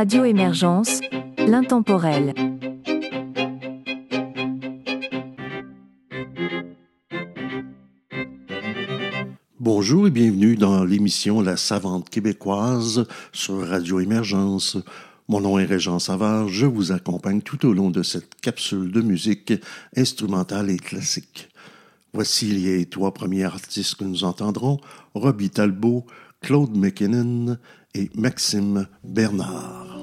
Radio Émergence, l'intemporel. Bonjour et bienvenue dans l'émission La Savante québécoise sur Radio Émergence. Mon nom est Régent Savard, je vous accompagne tout au long de cette capsule de musique instrumentale et classique. Voici les trois premiers artistes que nous entendrons, Robbie Talbot, Claude McKinnon Maxime Bernard.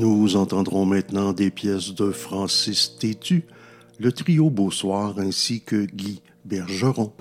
Nous entendrons maintenant des pièces de Francis Tétu, le trio Beausoir ainsi que Guy Bergeron.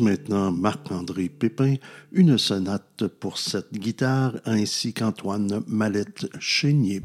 Maintenant Marc-André Pépin une sonate pour cette guitare ainsi qu'Antoine Mallette-Chénier.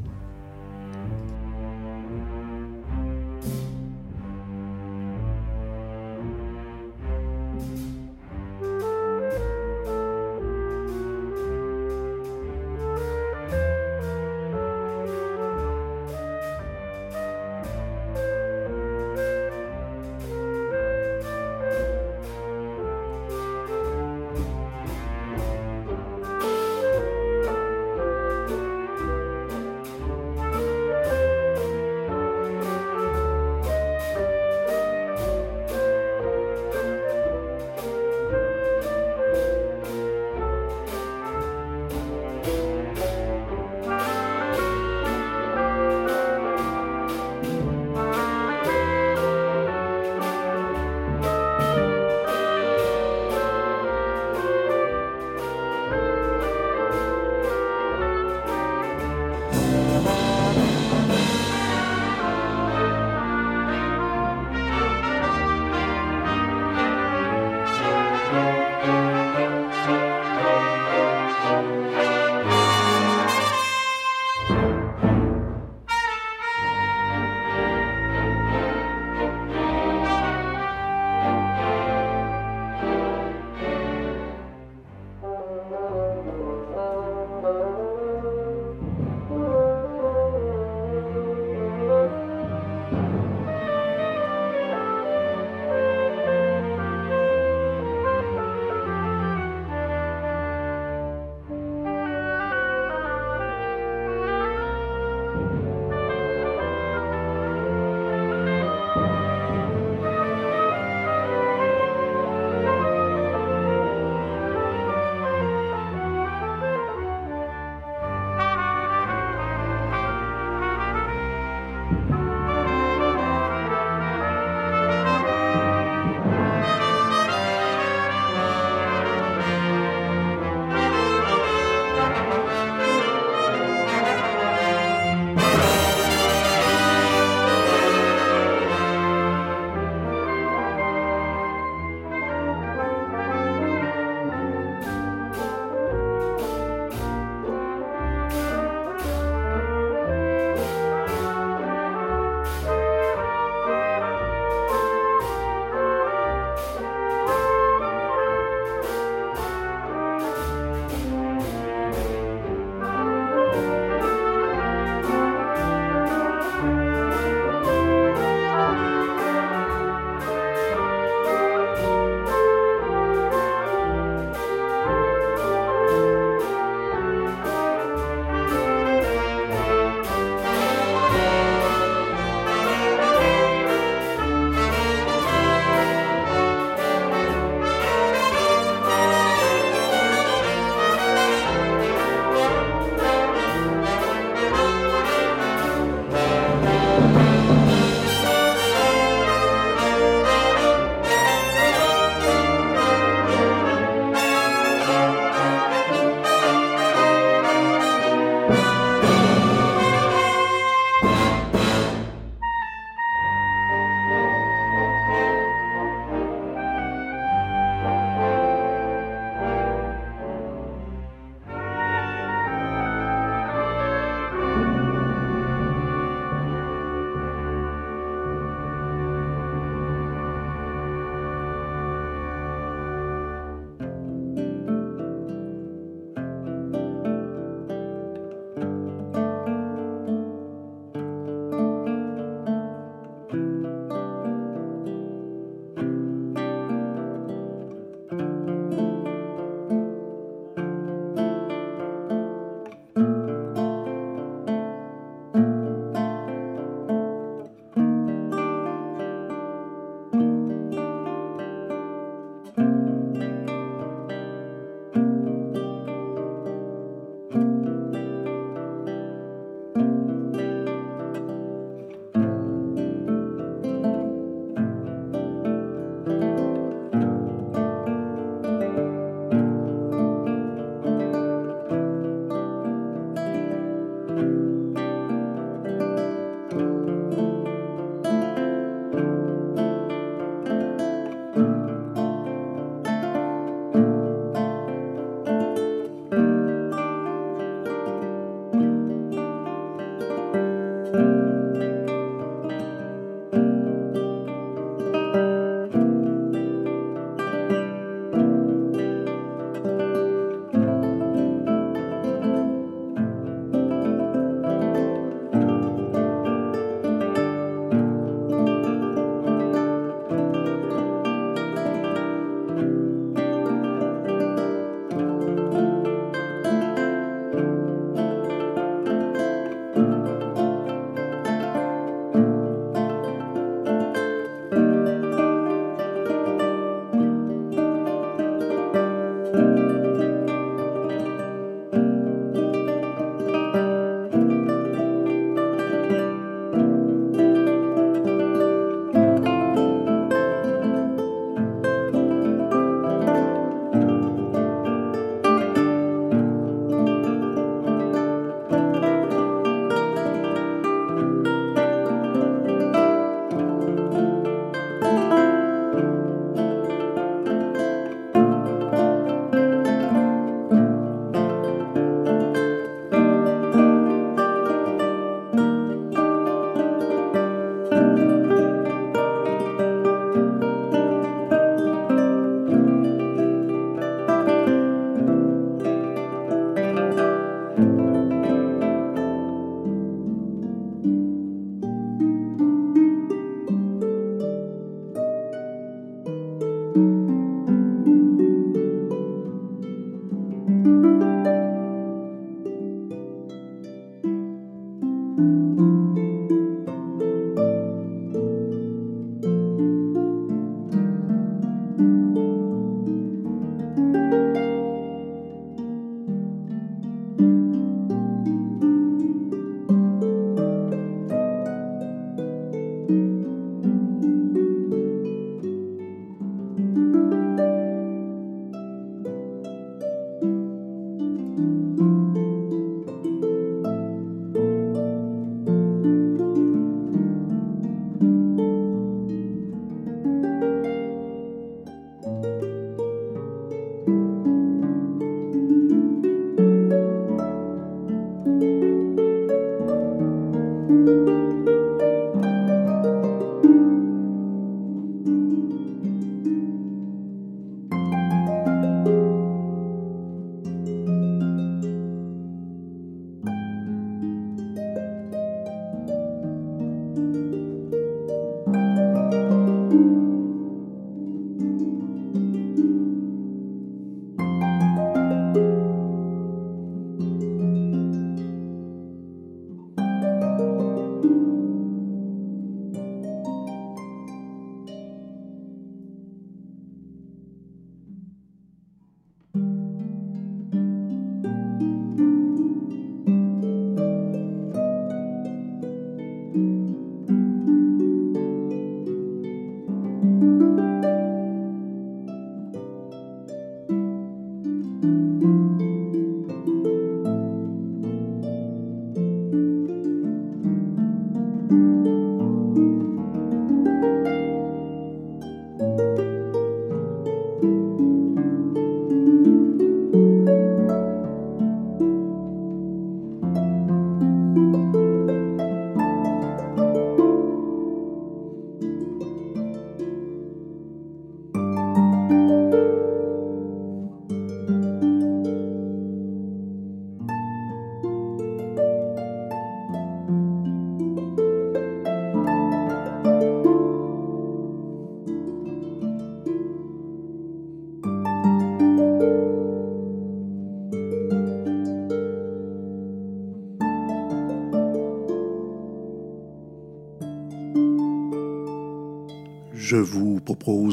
Je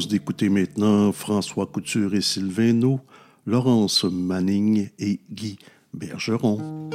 d'écouter maintenant François Couture et Sylvain Laurence Manning et Guy Bergeron.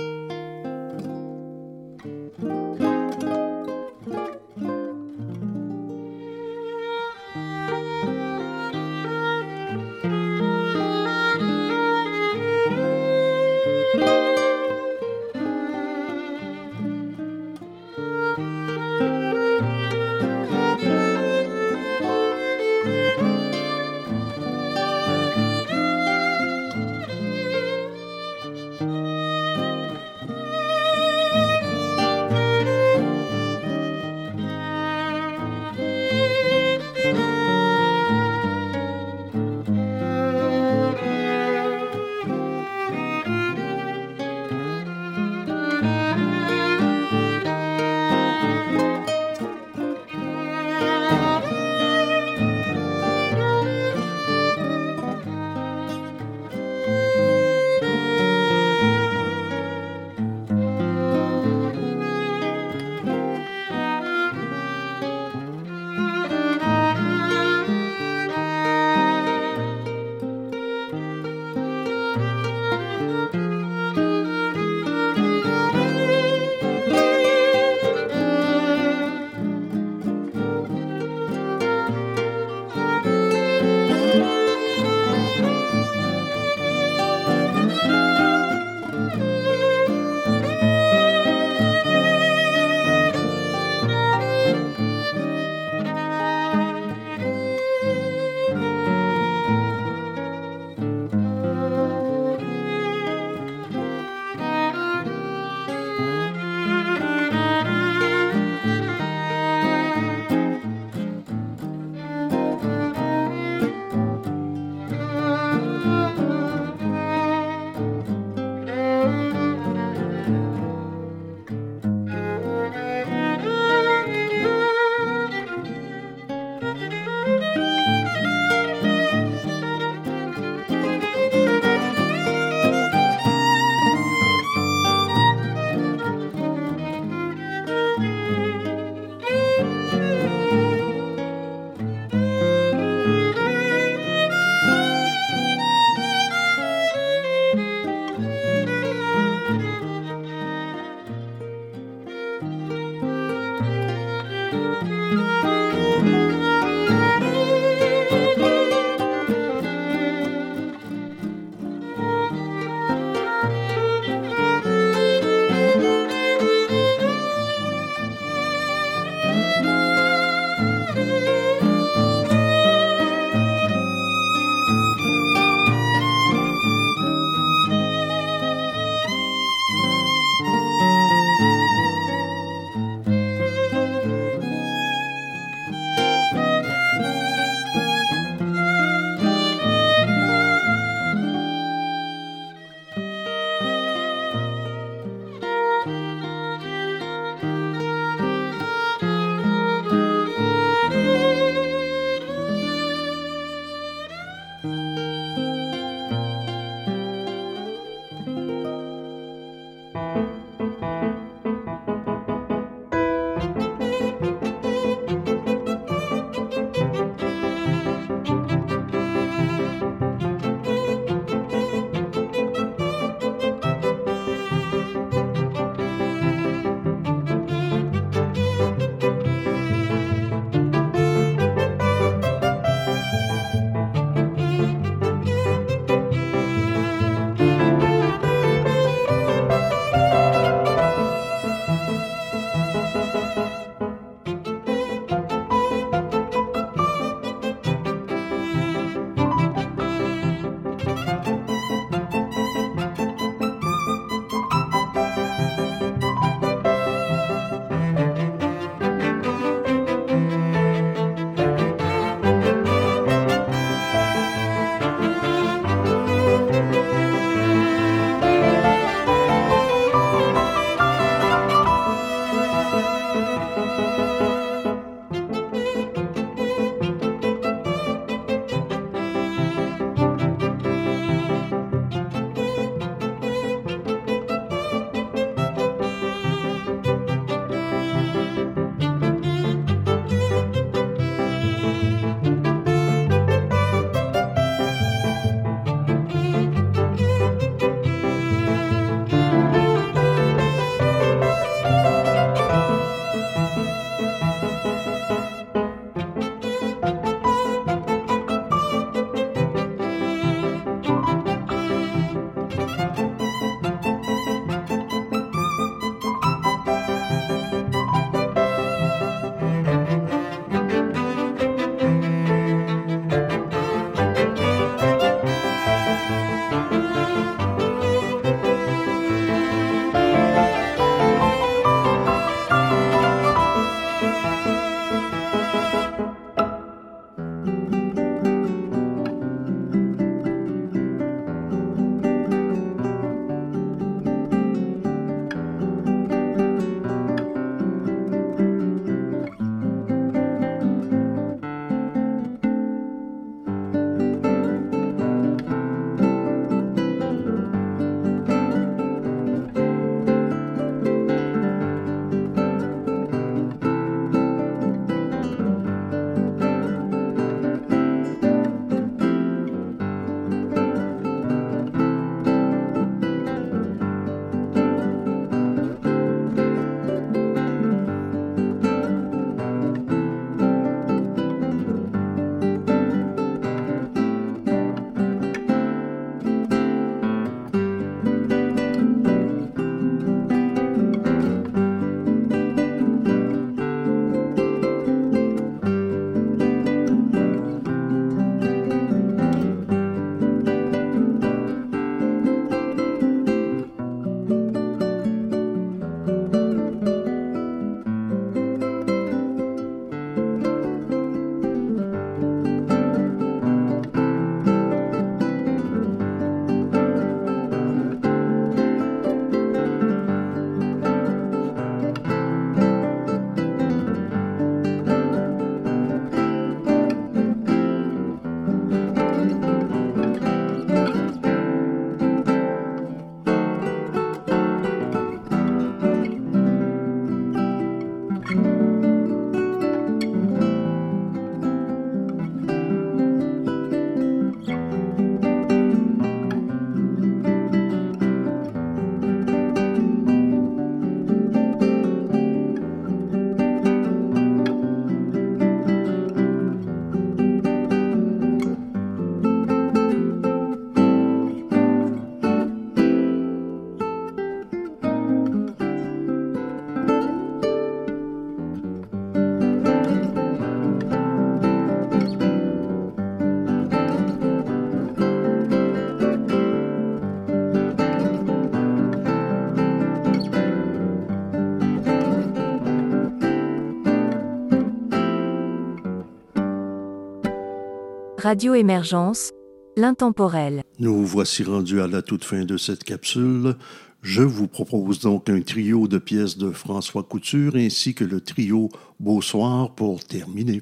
Radio Émergence, l'intemporel. Nous voici rendus à la toute fin de cette capsule. Je vous propose donc un trio de pièces de François Couture ainsi que le trio Beau Soir pour terminer.